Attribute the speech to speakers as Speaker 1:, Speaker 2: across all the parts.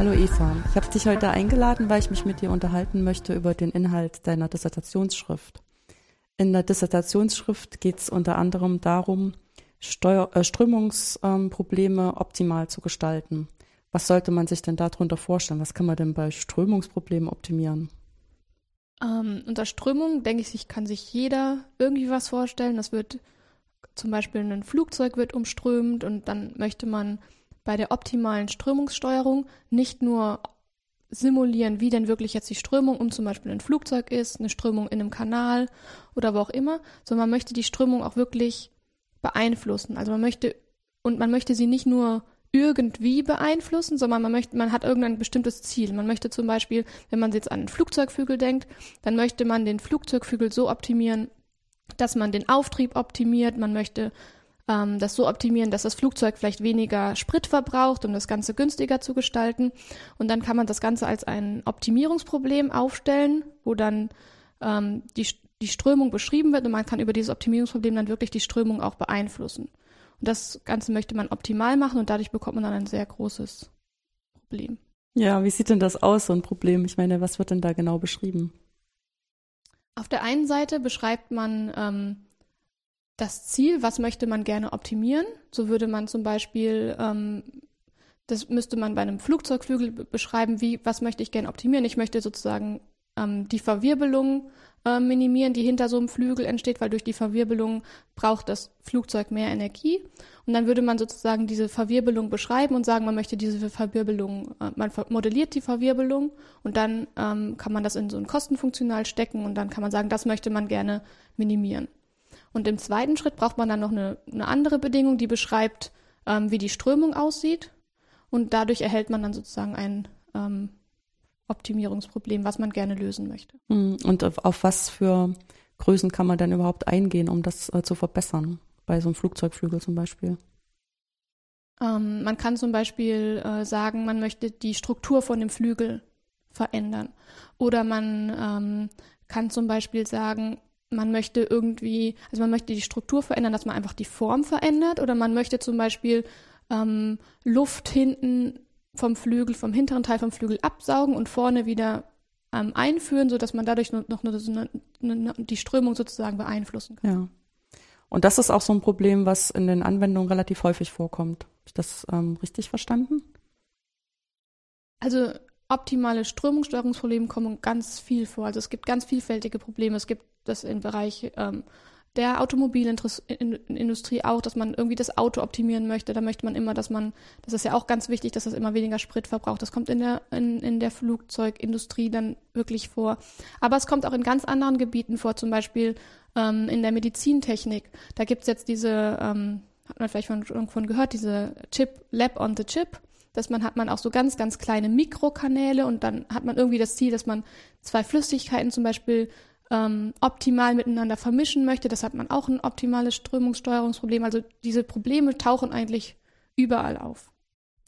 Speaker 1: Hallo Eva, ich habe dich heute eingeladen, weil ich mich mit dir unterhalten möchte über den Inhalt deiner Dissertationsschrift. In der Dissertationsschrift geht es unter anderem darum, Steuer, äh, Strömungsprobleme ähm, optimal zu gestalten. Was sollte man sich denn darunter vorstellen? Was kann man denn bei Strömungsproblemen optimieren?
Speaker 2: Ähm, unter Strömung, denke ich, kann sich jeder irgendwie was vorstellen. Das wird zum Beispiel ein Flugzeug wird umströmt und dann möchte man bei der optimalen Strömungssteuerung nicht nur simulieren, wie denn wirklich jetzt die Strömung um zum Beispiel ein Flugzeug ist, eine Strömung in einem Kanal oder wo auch immer, sondern man möchte die Strömung auch wirklich beeinflussen. Also man möchte, und man möchte sie nicht nur irgendwie beeinflussen, sondern man möchte, man hat irgendein bestimmtes Ziel. Man möchte zum Beispiel, wenn man jetzt an einen Flugzeugflügel denkt, dann möchte man den Flugzeugflügel so optimieren, dass man den Auftrieb optimiert. Man möchte ähm, das so optimieren, dass das Flugzeug vielleicht weniger Sprit verbraucht, um das Ganze günstiger zu gestalten. Und dann kann man das Ganze als ein Optimierungsproblem aufstellen, wo dann ähm, die, die Strömung beschrieben wird und man kann über dieses Optimierungsproblem dann wirklich die Strömung auch beeinflussen. Und das Ganze möchte man optimal machen und dadurch bekommt man dann ein sehr großes Problem.
Speaker 1: Ja, wie sieht denn das aus, so ein Problem? Ich meine, was wird denn da genau beschrieben?
Speaker 2: Auf der einen Seite beschreibt man ähm, das Ziel, was möchte man gerne optimieren. So würde man zum Beispiel, ähm, das müsste man bei einem Flugzeugflügel beschreiben, wie, was möchte ich gerne optimieren. Ich möchte sozusagen ähm, die Verwirbelung äh, minimieren, die hinter so einem Flügel entsteht, weil durch die Verwirbelung braucht das Flugzeug mehr Energie. Und dann würde man sozusagen diese Verwirbelung beschreiben und sagen, man möchte diese Verwirbelung, äh, man modelliert die Verwirbelung und dann ähm, kann man das in so ein Kostenfunktional stecken und dann kann man sagen, das möchte man gerne minimieren. Und im zweiten Schritt braucht man dann noch eine, eine andere Bedingung, die beschreibt, ähm, wie die Strömung aussieht. Und dadurch erhält man dann sozusagen ein ähm, Optimierungsproblem, was man gerne lösen möchte.
Speaker 1: Hm, und auf, auf was für Größen kann man denn überhaupt eingehen, um das äh, zu verbessern? Bei so einem Flugzeugflügel zum Beispiel?
Speaker 2: Ähm, man kann zum Beispiel äh, sagen, man möchte die Struktur von dem Flügel verändern. Oder man ähm, kann zum Beispiel sagen, man möchte irgendwie, also man möchte die Struktur verändern, dass man einfach die Form verändert. Oder man möchte zum Beispiel ähm, Luft hinten vom Flügel, vom hinteren Teil vom Flügel absaugen und vorne wieder ähm, einführen, sodass man dadurch noch, noch eine, eine, die Strömung sozusagen beeinflussen kann.
Speaker 1: Ja. Und das ist auch so ein Problem, was in den Anwendungen relativ häufig vorkommt. Habe ich das ähm, richtig verstanden?
Speaker 2: Also optimale Strömungssteuerungsprobleme kommen ganz viel vor. Also es gibt ganz vielfältige Probleme. Es gibt das im Bereich ähm, der Automobilindustrie auch, dass man irgendwie das Auto optimieren möchte. Da möchte man immer, dass man, das ist ja auch ganz wichtig, dass das immer weniger Sprit verbraucht. Das kommt in der, in, in der Flugzeugindustrie dann wirklich vor. Aber es kommt auch in ganz anderen Gebieten vor, zum Beispiel ähm, in der Medizintechnik. Da gibt's jetzt diese, ähm, hat man vielleicht von, von gehört, diese Chip, Lab on the Chip dass man hat man auch so ganz, ganz kleine Mikrokanäle und dann hat man irgendwie das Ziel, dass man zwei Flüssigkeiten zum Beispiel ähm, optimal miteinander vermischen möchte. Das hat man auch ein optimales Strömungssteuerungsproblem. Also diese Probleme tauchen eigentlich überall auf.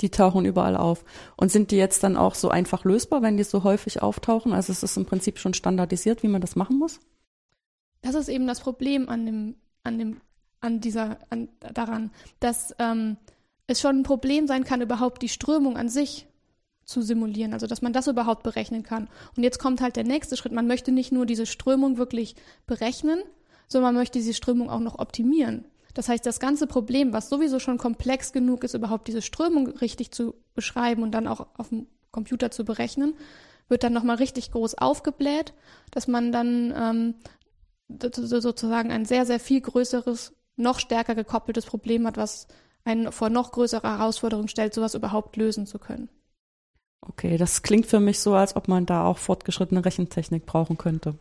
Speaker 1: Die tauchen überall auf. Und sind die jetzt dann auch so einfach lösbar, wenn die so häufig auftauchen? Also es ist im Prinzip schon standardisiert, wie man das machen muss?
Speaker 2: Das ist eben das Problem an dem, an dem, an dieser, an, daran, dass ähm, es schon ein Problem sein kann, überhaupt die Strömung an sich zu simulieren, also dass man das überhaupt berechnen kann. Und jetzt kommt halt der nächste Schritt. Man möchte nicht nur diese Strömung wirklich berechnen, sondern man möchte diese Strömung auch noch optimieren. Das heißt, das ganze Problem, was sowieso schon komplex genug ist, überhaupt diese Strömung richtig zu beschreiben und dann auch auf dem Computer zu berechnen, wird dann nochmal richtig groß aufgebläht, dass man dann ähm, sozusagen ein sehr, sehr viel größeres, noch stärker gekoppeltes Problem hat, was einen vor noch größere Herausforderungen stellt, sowas überhaupt lösen zu können.
Speaker 1: Okay, das klingt für mich so, als ob man da auch fortgeschrittene Rechentechnik brauchen könnte.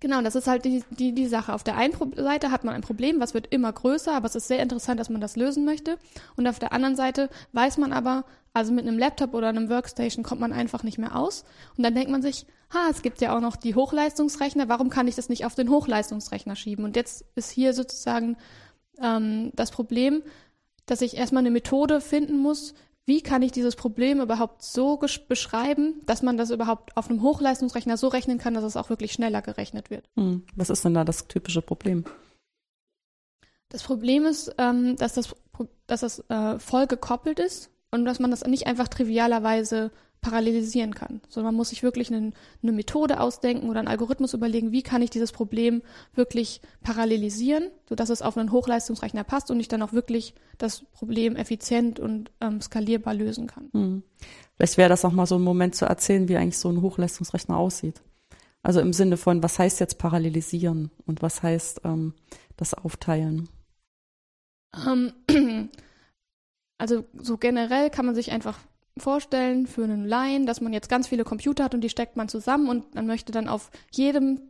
Speaker 2: Genau, das ist halt die, die, die Sache. Auf der einen Seite hat man ein Problem, was wird immer größer, aber es ist sehr interessant, dass man das lösen möchte. Und auf der anderen Seite weiß man aber, also mit einem Laptop oder einem Workstation kommt man einfach nicht mehr aus. Und dann denkt man sich, ha, es gibt ja auch noch die Hochleistungsrechner, warum kann ich das nicht auf den Hochleistungsrechner schieben? Und jetzt ist hier sozusagen ähm, das Problem, dass ich erstmal eine Methode finden muss, wie kann ich dieses Problem überhaupt so beschreiben, dass man das überhaupt auf einem Hochleistungsrechner so rechnen kann, dass es auch wirklich schneller gerechnet wird.
Speaker 1: Hm. Was ist denn da das typische Problem?
Speaker 2: Das Problem ist, ähm, dass das, dass das äh, voll gekoppelt ist. und dass man das nicht einfach trivialerweise parallelisieren kann, sondern man muss sich wirklich eine, eine Methode ausdenken oder einen Algorithmus überlegen, wie kann ich dieses Problem wirklich parallelisieren, sodass es auf einen Hochleistungsrechner passt und ich dann auch wirklich das Problem effizient und ähm, skalierbar lösen kann. Hm.
Speaker 1: Vielleicht wäre das auch mal so ein Moment zu erzählen, wie eigentlich so ein Hochleistungsrechner aussieht. Also im Sinne von, was heißt jetzt parallelisieren und was heißt ähm, das Aufteilen?
Speaker 2: Ähm, also so generell kann man sich einfach vorstellen für einen Laien, dass man jetzt ganz viele Computer hat und die steckt man zusammen und man möchte dann auf jedem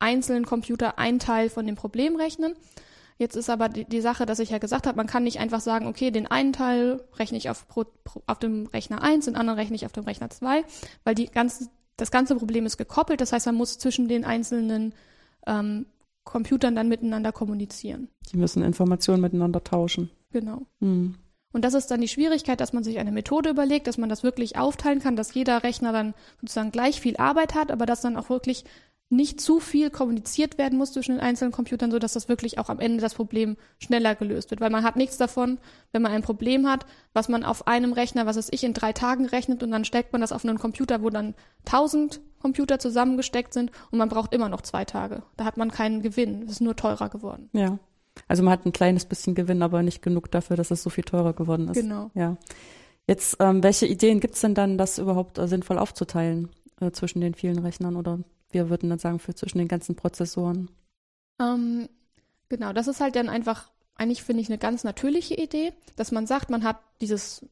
Speaker 2: einzelnen Computer ein Teil von dem Problem rechnen. Jetzt ist aber die, die Sache, dass ich ja gesagt habe, man kann nicht einfach sagen, okay, den einen Teil rechne ich auf, pro, auf dem Rechner 1, den anderen rechne ich auf dem Rechner 2, weil die ganze, das ganze Problem ist gekoppelt. Das heißt, man muss zwischen den einzelnen ähm, Computern dann miteinander kommunizieren.
Speaker 1: Die müssen Informationen miteinander tauschen.
Speaker 2: Genau. Hm. Und das ist dann die Schwierigkeit, dass man sich eine Methode überlegt, dass man das wirklich aufteilen kann, dass jeder Rechner dann sozusagen gleich viel Arbeit hat, aber dass dann auch wirklich nicht zu viel kommuniziert werden muss zwischen den einzelnen Computern, so dass das wirklich auch am Ende das Problem schneller gelöst wird. Weil man hat nichts davon, wenn man ein Problem hat, was man auf einem Rechner, was es ich, in drei Tagen rechnet und dann steckt man das auf einen Computer, wo dann tausend Computer zusammengesteckt sind und man braucht immer noch zwei Tage. Da hat man keinen Gewinn. Es ist nur teurer geworden.
Speaker 1: Ja. Also man hat ein kleines bisschen Gewinn, aber nicht genug dafür, dass es so viel teurer geworden ist.
Speaker 2: Genau.
Speaker 1: Ja. Jetzt, ähm, welche Ideen gibt es denn dann, das überhaupt äh, sinnvoll aufzuteilen äh, zwischen den vielen Rechnern oder wir würden dann sagen, für zwischen den ganzen Prozessoren?
Speaker 2: Ähm, genau, das ist halt dann einfach, eigentlich finde ich eine ganz natürliche Idee, dass man sagt, man hat dieses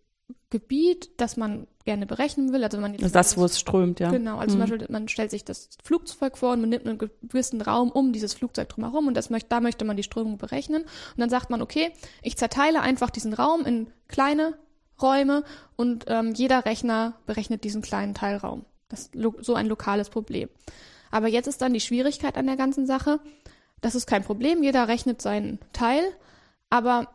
Speaker 2: Gebiet, das man gerne berechnen will. Also man
Speaker 1: jetzt das, wo es strömt, ja.
Speaker 2: Genau, also mhm. zum Beispiel, man stellt sich das Flugzeug vor und man nimmt einen gewissen Raum um dieses Flugzeug drumherum und das möchte, da möchte man die Strömung berechnen. Und dann sagt man, okay, ich zerteile einfach diesen Raum in kleine Räume und ähm, jeder Rechner berechnet diesen kleinen Teilraum. Das ist so ein lokales Problem. Aber jetzt ist dann die Schwierigkeit an der ganzen Sache. Das ist kein Problem, jeder rechnet seinen Teil, aber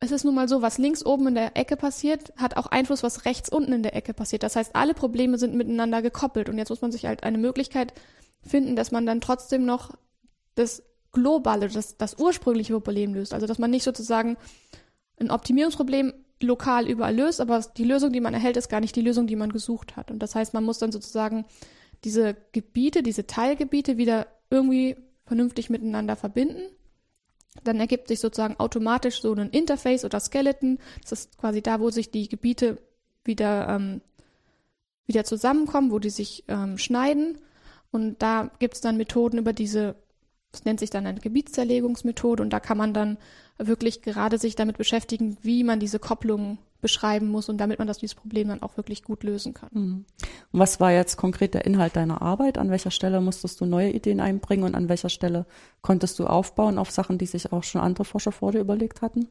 Speaker 2: es ist nun mal so, was links oben in der Ecke passiert, hat auch Einfluss, was rechts unten in der Ecke passiert. Das heißt, alle Probleme sind miteinander gekoppelt. Und jetzt muss man sich halt eine Möglichkeit finden, dass man dann trotzdem noch das globale, das, das ursprüngliche Problem löst. Also, dass man nicht sozusagen ein Optimierungsproblem lokal überall löst, aber die Lösung, die man erhält, ist gar nicht die Lösung, die man gesucht hat. Und das heißt, man muss dann sozusagen diese Gebiete, diese Teilgebiete wieder irgendwie vernünftig miteinander verbinden dann ergibt sich sozusagen automatisch so ein Interface oder Skeleton. Das ist quasi da, wo sich die Gebiete wieder, ähm, wieder zusammenkommen, wo die sich ähm, schneiden. Und da gibt es dann Methoden über diese, das nennt sich dann eine Gebietszerlegungsmethode. Und da kann man dann wirklich gerade sich damit beschäftigen, wie man diese Kopplungen beschreiben muss und damit man das dieses Problem dann auch wirklich gut lösen kann. Mhm.
Speaker 1: Was war jetzt konkret der Inhalt deiner Arbeit? An welcher Stelle musstest du neue Ideen einbringen und an welcher Stelle konntest du aufbauen auf Sachen, die sich auch schon andere Forscher vor dir überlegt hatten?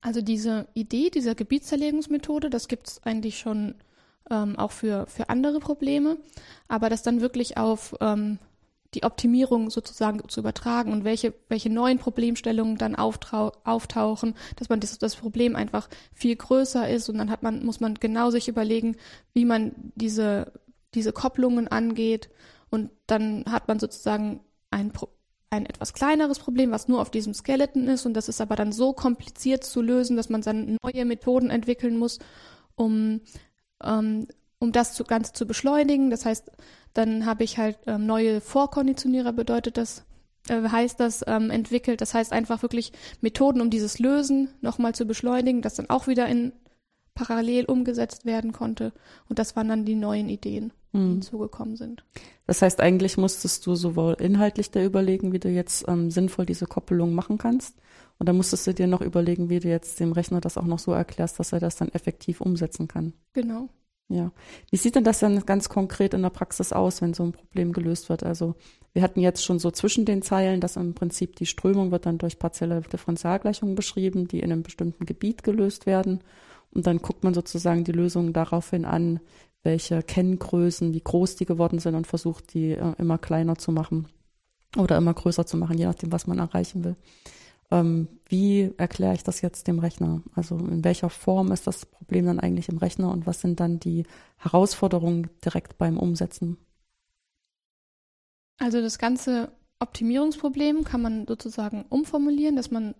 Speaker 2: Also diese Idee dieser Gebietszerlegungsmethode, das gibt es eigentlich schon ähm, auch für, für andere Probleme, aber das dann wirklich auf ähm, die Optimierung sozusagen zu übertragen und welche, welche neuen Problemstellungen dann auftauchen, dass man das, das Problem einfach viel größer ist und dann hat man, muss man genau sich überlegen, wie man diese, diese Kopplungen angeht und dann hat man sozusagen ein, ein etwas kleineres Problem, was nur auf diesem Skeleton ist und das ist aber dann so kompliziert zu lösen, dass man dann neue Methoden entwickeln muss, um, ähm, um das zu, Ganze zu beschleunigen. Das heißt, dann habe ich halt ähm, neue Vorkonditionierer, bedeutet das, äh, heißt das, ähm, entwickelt. Das heißt einfach wirklich Methoden, um dieses Lösen nochmal zu beschleunigen, das dann auch wieder in parallel umgesetzt werden konnte. Und das waren dann die neuen Ideen, die hm. hinzugekommen sind.
Speaker 1: Das heißt, eigentlich musstest du sowohl inhaltlich da überlegen, wie du jetzt ähm, sinnvoll diese Koppelung machen kannst. Und dann musstest du dir noch überlegen, wie du jetzt dem Rechner das auch noch so erklärst, dass er das dann effektiv umsetzen kann.
Speaker 2: Genau.
Speaker 1: Ja. Wie sieht denn das dann ganz konkret in der Praxis aus, wenn so ein Problem gelöst wird? Also wir hatten jetzt schon so zwischen den Zeilen, dass im Prinzip die Strömung wird dann durch partielle Differentialgleichungen beschrieben, die in einem bestimmten Gebiet gelöst werden. Und dann guckt man sozusagen die Lösung daraufhin an, welche Kenngrößen, wie groß die geworden sind und versucht, die äh, immer kleiner zu machen oder immer größer zu machen, je nachdem, was man erreichen will ähm, wie erkläre ich das jetzt dem Rechner? Also in welcher Form ist das Problem dann eigentlich im Rechner und was sind dann die Herausforderungen direkt beim Umsetzen?
Speaker 2: Also das ganze Optimierungsproblem kann man sozusagen umformulieren, dass man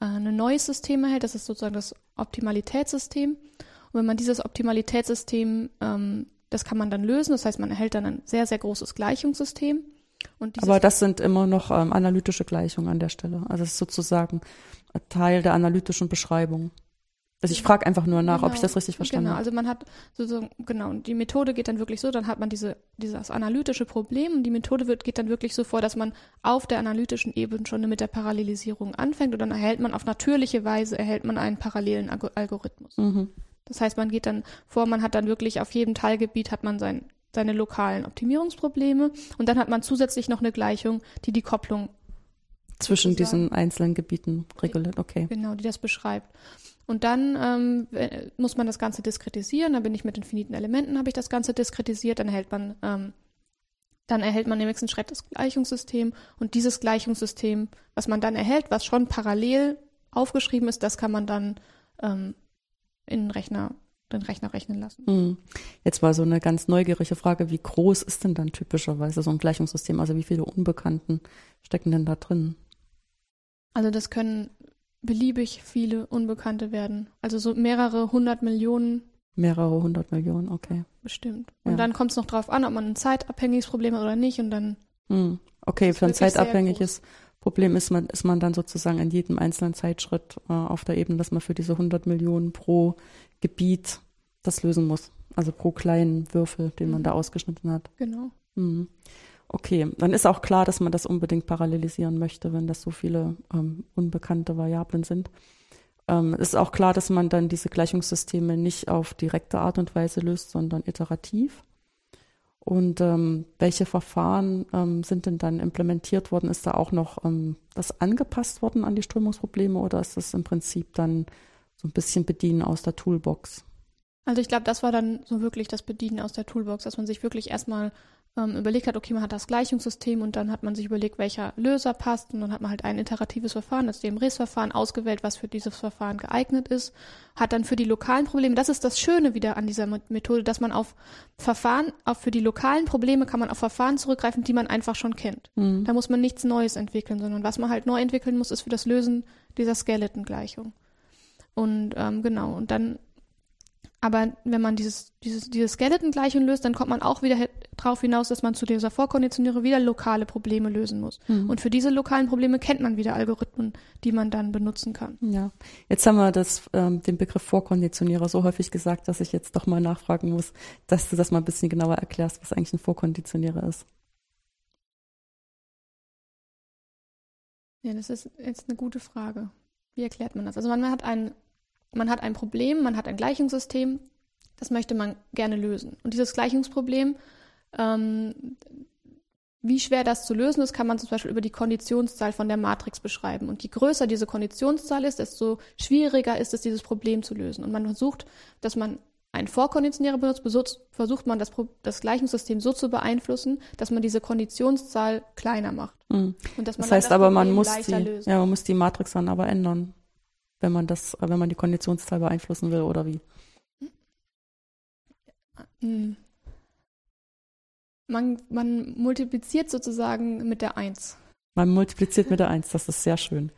Speaker 2: äh, ein neues System erhält. Das ist sozusagen das Optimalitätssystem. Und wenn man dieses Optimalitätssystem, ähm, das kann man dann lösen. Das heißt, man erhält dann ein sehr, sehr großes Gleichungssystem.
Speaker 1: Aber das sind immer noch ähm, analytische Gleichungen an der Stelle. Also es ist sozusagen Teil der analytischen Beschreibung. Also ich frage einfach nur nach, genau, ob ich genau. das richtig verstanden
Speaker 2: habe. Genau, also man hat so, genau, und die Methode geht dann wirklich so, dann hat man diese, dieses analytische Problem und die Methode wird, geht dann wirklich so vor, dass man auf der analytischen Ebene schon mit der Parallelisierung anfängt und dann erhält man auf natürliche Weise, erhält man einen parallelen Algorithmus. Mhm. Das heißt, man geht dann vor, man hat dann wirklich auf jedem Teilgebiet hat man sein, seine lokalen Optimierungsprobleme und dann hat man zusätzlich noch eine Gleichung, die die Kopplung
Speaker 1: zwischen diesen einzelnen Gebieten reguliert, okay.
Speaker 2: Genau, die das beschreibt. Und dann ähm, muss man das Ganze diskretisieren. Dann bin ich mit infinieten Elementen, habe ich das Ganze diskretisiert. Dann erhält man, ähm, dann erhält man im nächsten Schritt das Gleichungssystem. Und dieses Gleichungssystem, was man dann erhält, was schon parallel aufgeschrieben ist, das kann man dann ähm, in den Rechner, den Rechner rechnen lassen. Hm.
Speaker 1: Jetzt war so eine ganz neugierige Frage, wie groß ist denn dann typischerweise so ein Gleichungssystem? Also wie viele Unbekannten stecken denn da drin?
Speaker 2: Also das können beliebig viele Unbekannte werden. Also so mehrere hundert Millionen.
Speaker 1: Mehrere hundert Millionen, okay.
Speaker 2: Bestimmt. Und ja. dann kommt es noch drauf an, ob man ein zeitabhängiges Problem hat oder nicht und dann.
Speaker 1: Hm. Okay, für ein zeitabhängiges Problem ist man, ist man dann sozusagen in jedem einzelnen Zeitschritt äh, auf der Ebene, dass man für diese hundert Millionen pro Gebiet das lösen muss. Also pro kleinen Würfel, den man da mhm. ausgeschnitten hat.
Speaker 2: Genau.
Speaker 1: Mhm. Okay, dann ist auch klar, dass man das unbedingt parallelisieren möchte, wenn das so viele ähm, unbekannte Variablen sind. Ähm, ist auch klar, dass man dann diese Gleichungssysteme nicht auf direkte Art und Weise löst, sondern iterativ. Und ähm, welche Verfahren ähm, sind denn dann implementiert worden? Ist da auch noch ähm, das angepasst worden an die Strömungsprobleme oder ist das im Prinzip dann so ein bisschen Bedienen aus der Toolbox?
Speaker 2: Also ich glaube, das war dann so wirklich das Bedienen aus der Toolbox, dass man sich wirklich erstmal ähm, überlegt hat, okay, man hat das Gleichungssystem und dann hat man sich überlegt, welcher Löser passt und dann hat man halt ein iteratives Verfahren, das DMRES-Verfahren ausgewählt, was für dieses Verfahren geeignet ist, hat dann für die lokalen Probleme, das ist das Schöne wieder an dieser Methode, dass man auf Verfahren, auch für die lokalen Probleme kann man auf Verfahren zurückgreifen, die man einfach schon kennt. Mhm. Da muss man nichts Neues entwickeln, sondern was man halt neu entwickeln muss, ist für das Lösen dieser Skeleton-Gleichung. Und ähm, genau, und dann aber wenn man dieses, dieses, diese Skeleton-Gleichung löst, dann kommt man auch wieder darauf hinaus, dass man zu dieser Vorkonditionierung wieder lokale Probleme lösen muss. Mhm. Und für diese lokalen Probleme kennt man wieder Algorithmen, die man dann benutzen kann.
Speaker 1: Ja, jetzt haben wir das, ähm, den Begriff Vorkonditionierer so häufig gesagt, dass ich jetzt doch mal nachfragen muss, dass du das mal ein bisschen genauer erklärst, was eigentlich ein Vorkonditionierer ist.
Speaker 2: Ja, das ist jetzt eine gute Frage. Wie erklärt man das? Also man hat ein man hat ein Problem, man hat ein Gleichungssystem, das möchte man gerne lösen. Und dieses Gleichungsproblem, ähm, wie schwer das zu lösen ist, kann man zum Beispiel über die Konditionszahl von der Matrix beschreiben. Und je größer diese Konditionszahl ist, desto schwieriger ist es, dieses Problem zu lösen. Und man versucht, dass man einen Vorkonditionierer benutzt, versucht man das, das Gleichungssystem so zu beeinflussen, dass man diese Konditionszahl kleiner macht.
Speaker 1: Mhm. Und dass man das heißt das aber, man muss, die, ja, man muss die Matrix dann aber ändern wenn man das, wenn man die Konditionszahl beeinflussen will oder wie?
Speaker 2: Hm. Man, man multipliziert sozusagen mit der Eins.
Speaker 1: Man multipliziert mit der Eins, das ist sehr schön.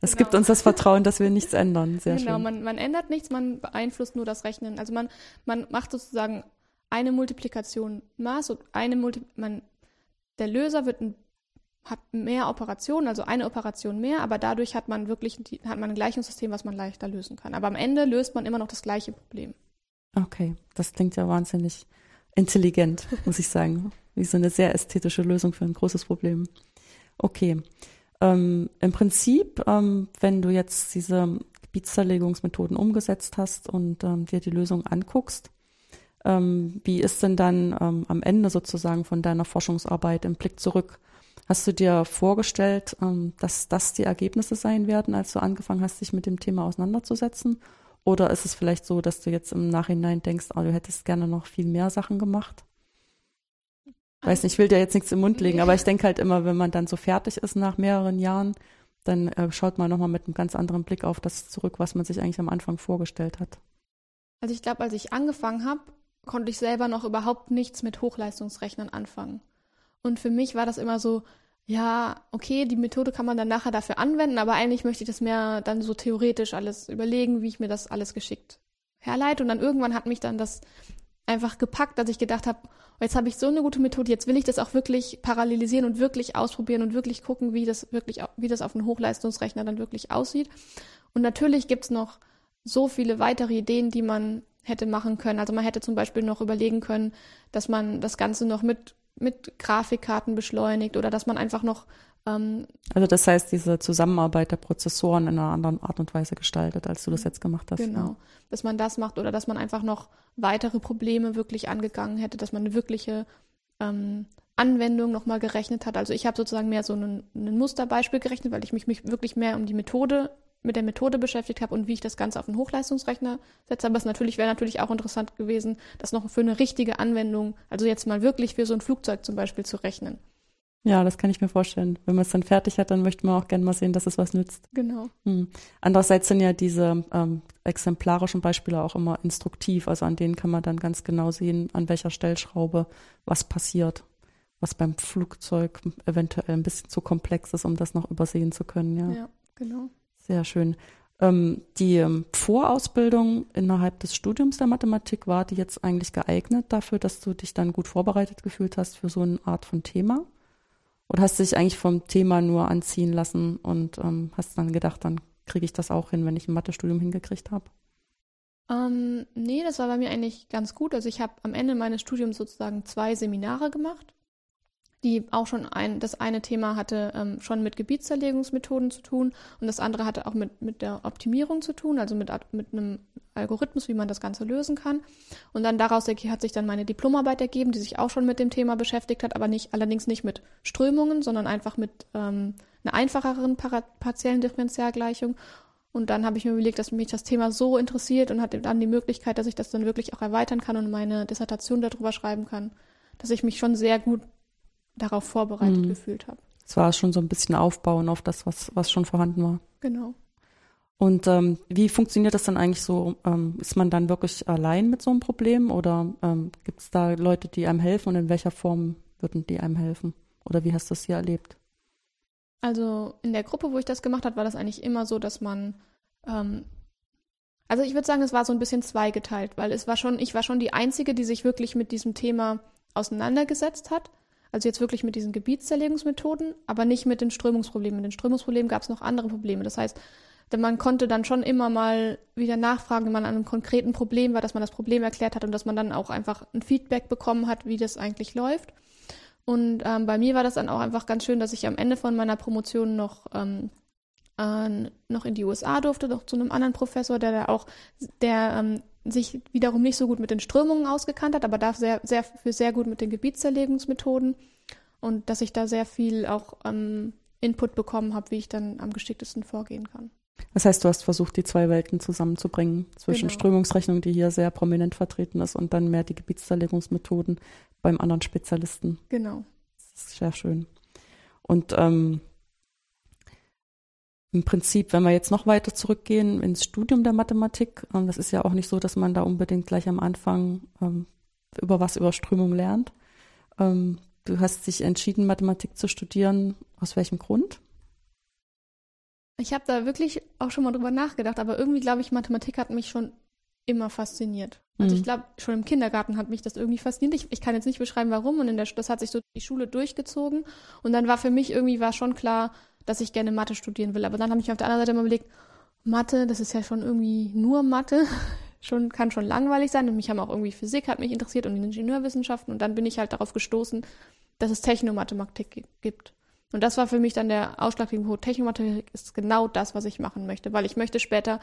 Speaker 1: Das genau. gibt uns das Vertrauen, dass wir nichts ändern. Sehr
Speaker 2: genau,
Speaker 1: schön.
Speaker 2: Man, man ändert nichts, man beeinflusst nur das Rechnen. Also man, man macht sozusagen eine Multiplikation Maß und eine Multi man, der Löser wird ein hat mehr Operationen, also eine Operation mehr, aber dadurch hat man wirklich hat man ein Gleichungssystem, was man leichter lösen kann. Aber am Ende löst man immer noch das gleiche Problem.
Speaker 1: Okay, das klingt ja wahnsinnig intelligent, muss ich sagen. Wie so eine sehr ästhetische Lösung für ein großes Problem. Okay. Ähm, Im Prinzip, ähm, wenn du jetzt diese Gebietszerlegungsmethoden umgesetzt hast und ähm, dir die Lösung anguckst, ähm, wie ist denn dann ähm, am Ende sozusagen von deiner Forschungsarbeit im Blick zurück? Hast du dir vorgestellt, ähm, dass das die Ergebnisse sein werden, als du angefangen hast, dich mit dem Thema auseinanderzusetzen? Oder ist es vielleicht so, dass du jetzt im Nachhinein denkst, oh, du hättest gerne noch viel mehr Sachen gemacht? Weiß nicht, ich will dir jetzt nichts im Mund legen, aber ich denke halt immer, wenn man dann so fertig ist nach mehreren Jahren, dann äh, schaut man nochmal mit einem ganz anderen Blick auf das zurück, was man sich eigentlich am Anfang vorgestellt hat.
Speaker 2: Also ich glaube, als ich angefangen habe, konnte ich selber noch überhaupt nichts mit Hochleistungsrechnern anfangen. Und für mich war das immer so, ja, okay, die Methode kann man dann nachher dafür anwenden, aber eigentlich möchte ich das mehr dann so theoretisch alles überlegen, wie ich mir das alles geschickt herleite. Und dann irgendwann hat mich dann das einfach gepackt, dass ich gedacht habe, oh, jetzt habe ich so eine gute Methode, jetzt will ich das auch wirklich parallelisieren und wirklich ausprobieren und wirklich gucken, wie das wirklich, wie das auf einem Hochleistungsrechner dann wirklich aussieht. Und natürlich gibt's noch so viele weitere Ideen, die man hätte machen können. Also man hätte zum Beispiel noch überlegen können, dass man das Ganze noch mit, mit Grafikkarten beschleunigt oder dass man einfach noch
Speaker 1: ähm, also das heißt, diese Zusammenarbeit der Prozessoren in einer anderen Art und Weise gestaltet, als du das jetzt gemacht hast.
Speaker 2: Genau, ja. dass man das macht oder dass man einfach noch weitere Probleme wirklich angegangen hätte, dass man eine wirkliche ähm, Anwendung nochmal gerechnet hat. Also ich habe sozusagen mehr so ein, ein Musterbeispiel gerechnet, weil ich mich, mich wirklich mehr um die Methode mit der Methode beschäftigt habe und wie ich das Ganze auf einen Hochleistungsrechner setze. Aber es natürlich wäre natürlich auch interessant gewesen, das noch für eine richtige Anwendung, also jetzt mal wirklich für so ein Flugzeug zum Beispiel zu rechnen.
Speaker 1: Ja, das kann ich mir vorstellen. Wenn man es dann fertig hat, dann möchte man auch gerne mal sehen, dass es was nützt.
Speaker 2: Genau.
Speaker 1: Hm. Andererseits sind ja diese ähm, exemplarischen Beispiele auch immer instruktiv. Also an denen kann man dann ganz genau sehen, an welcher Stellschraube was passiert. Was beim Flugzeug eventuell ein bisschen zu komplex ist, um das noch übersehen zu können. Ja,
Speaker 2: ja genau.
Speaker 1: Sehr schön. Ähm, die ähm, Vorausbildung innerhalb des Studiums der Mathematik war die jetzt eigentlich geeignet dafür, dass du dich dann gut vorbereitet gefühlt hast für so eine Art von Thema? Oder hast du dich eigentlich vom Thema nur anziehen lassen und ähm, hast dann gedacht, dann kriege ich das auch hin, wenn ich ein Mathestudium hingekriegt habe?
Speaker 2: Ähm, nee, das war bei mir eigentlich ganz gut. Also ich habe am Ende meines Studiums sozusagen zwei Seminare gemacht die auch schon ein, das eine Thema hatte ähm, schon mit Gebietszerlegungsmethoden zu tun und das andere hatte auch mit, mit der Optimierung zu tun, also mit, mit einem Algorithmus, wie man das Ganze lösen kann. Und dann daraus hat sich dann meine Diplomarbeit ergeben, die sich auch schon mit dem Thema beschäftigt hat, aber nicht, allerdings nicht mit Strömungen, sondern einfach mit ähm, einer einfacheren partiellen Differentialgleichung. Und dann habe ich mir überlegt, dass mich das Thema so interessiert und hatte dann die Möglichkeit, dass ich das dann wirklich auch erweitern kann und meine Dissertation darüber schreiben kann, dass ich mich schon sehr gut darauf vorbereitet mhm. gefühlt habe.
Speaker 1: Es war schon so ein bisschen Aufbauen auf das, was, was schon vorhanden war.
Speaker 2: Genau.
Speaker 1: Und ähm, wie funktioniert das dann eigentlich so? Ähm, ist man dann wirklich allein mit so einem Problem oder ähm, gibt es da Leute, die einem helfen und in welcher Form würden die einem helfen? Oder wie hast du das hier erlebt?
Speaker 2: Also in der Gruppe, wo ich das gemacht habe, war das eigentlich immer so, dass man ähm, also ich würde sagen, es war so ein bisschen zweigeteilt, weil es war schon, ich war schon die Einzige, die sich wirklich mit diesem Thema auseinandergesetzt hat. Also jetzt wirklich mit diesen Gebietszerlegungsmethoden, aber nicht mit den Strömungsproblemen. Mit den Strömungsproblemen gab es noch andere Probleme. Das heißt, man konnte dann schon immer mal wieder nachfragen, wenn man an einem konkreten Problem war, dass man das Problem erklärt hat und dass man dann auch einfach ein Feedback bekommen hat, wie das eigentlich läuft. Und ähm, bei mir war das dann auch einfach ganz schön, dass ich am Ende von meiner Promotion noch ähm, äh, noch in die USA durfte, noch zu einem anderen Professor, der da auch, der ähm, sich wiederum nicht so gut mit den Strömungen ausgekannt hat, aber dafür sehr, sehr, sehr gut mit den Gebietszerlegungsmethoden und dass ich da sehr viel auch ähm, Input bekommen habe, wie ich dann am geschicktesten vorgehen kann.
Speaker 1: Das heißt, du hast versucht, die zwei Welten zusammenzubringen, zwischen genau. Strömungsrechnung, die hier sehr prominent vertreten ist, und dann mehr die Gebietszerlegungsmethoden beim anderen Spezialisten.
Speaker 2: Genau.
Speaker 1: Das ist sehr schön. Und ähm, im Prinzip, wenn wir jetzt noch weiter zurückgehen ins Studium der Mathematik, ähm, das ist ja auch nicht so, dass man da unbedingt gleich am Anfang ähm, über was über Strömung lernt. Ähm, du hast dich entschieden, Mathematik zu studieren. Aus welchem Grund?
Speaker 2: Ich habe da wirklich auch schon mal drüber nachgedacht, aber irgendwie glaube ich, Mathematik hat mich schon immer fasziniert. Also mhm. ich glaube, schon im Kindergarten hat mich das irgendwie fasziniert. Ich, ich kann jetzt nicht beschreiben, warum. Und in der, das hat sich so die Schule durchgezogen. Und dann war für mich irgendwie war schon klar, dass ich gerne Mathe studieren will. Aber dann habe ich auf der anderen Seite immer überlegt, Mathe, das ist ja schon irgendwie nur Mathe. schon, kann schon langweilig sein. Und mich haben auch irgendwie Physik hat mich interessiert und Ingenieurwissenschaften. Und dann bin ich halt darauf gestoßen, dass es Technomathematik gibt. Und das war für mich dann der ausschlaggebende Punkt. Technomathematik ist genau das, was ich machen möchte, weil ich möchte später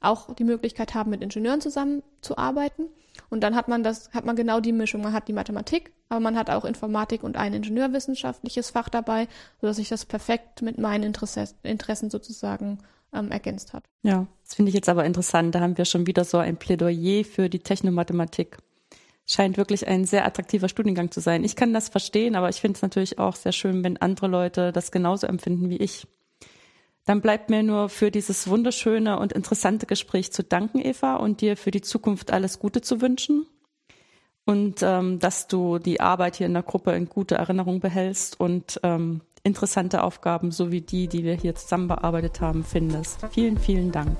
Speaker 2: auch die Möglichkeit haben, mit Ingenieuren zusammenzuarbeiten. Und dann hat man das, hat man genau die Mischung. Man hat die Mathematik, aber man hat auch Informatik und ein ingenieurwissenschaftliches Fach dabei, sodass sich das perfekt mit meinen Interesse, Interessen sozusagen ähm, ergänzt hat.
Speaker 1: Ja, das finde ich jetzt aber interessant. Da haben wir schon wieder so ein Plädoyer für die Technomathematik. Scheint wirklich ein sehr attraktiver Studiengang zu sein. Ich kann das verstehen, aber ich finde es natürlich auch sehr schön, wenn andere Leute das genauso empfinden wie ich. Dann bleibt mir nur für dieses wunderschöne und interessante Gespräch zu danken, Eva, und dir für die Zukunft alles Gute zu wünschen. Und ähm, dass du die Arbeit hier in der Gruppe in guter Erinnerung behältst und ähm, interessante Aufgaben, so wie die, die wir hier zusammen bearbeitet haben, findest. Vielen, vielen Dank.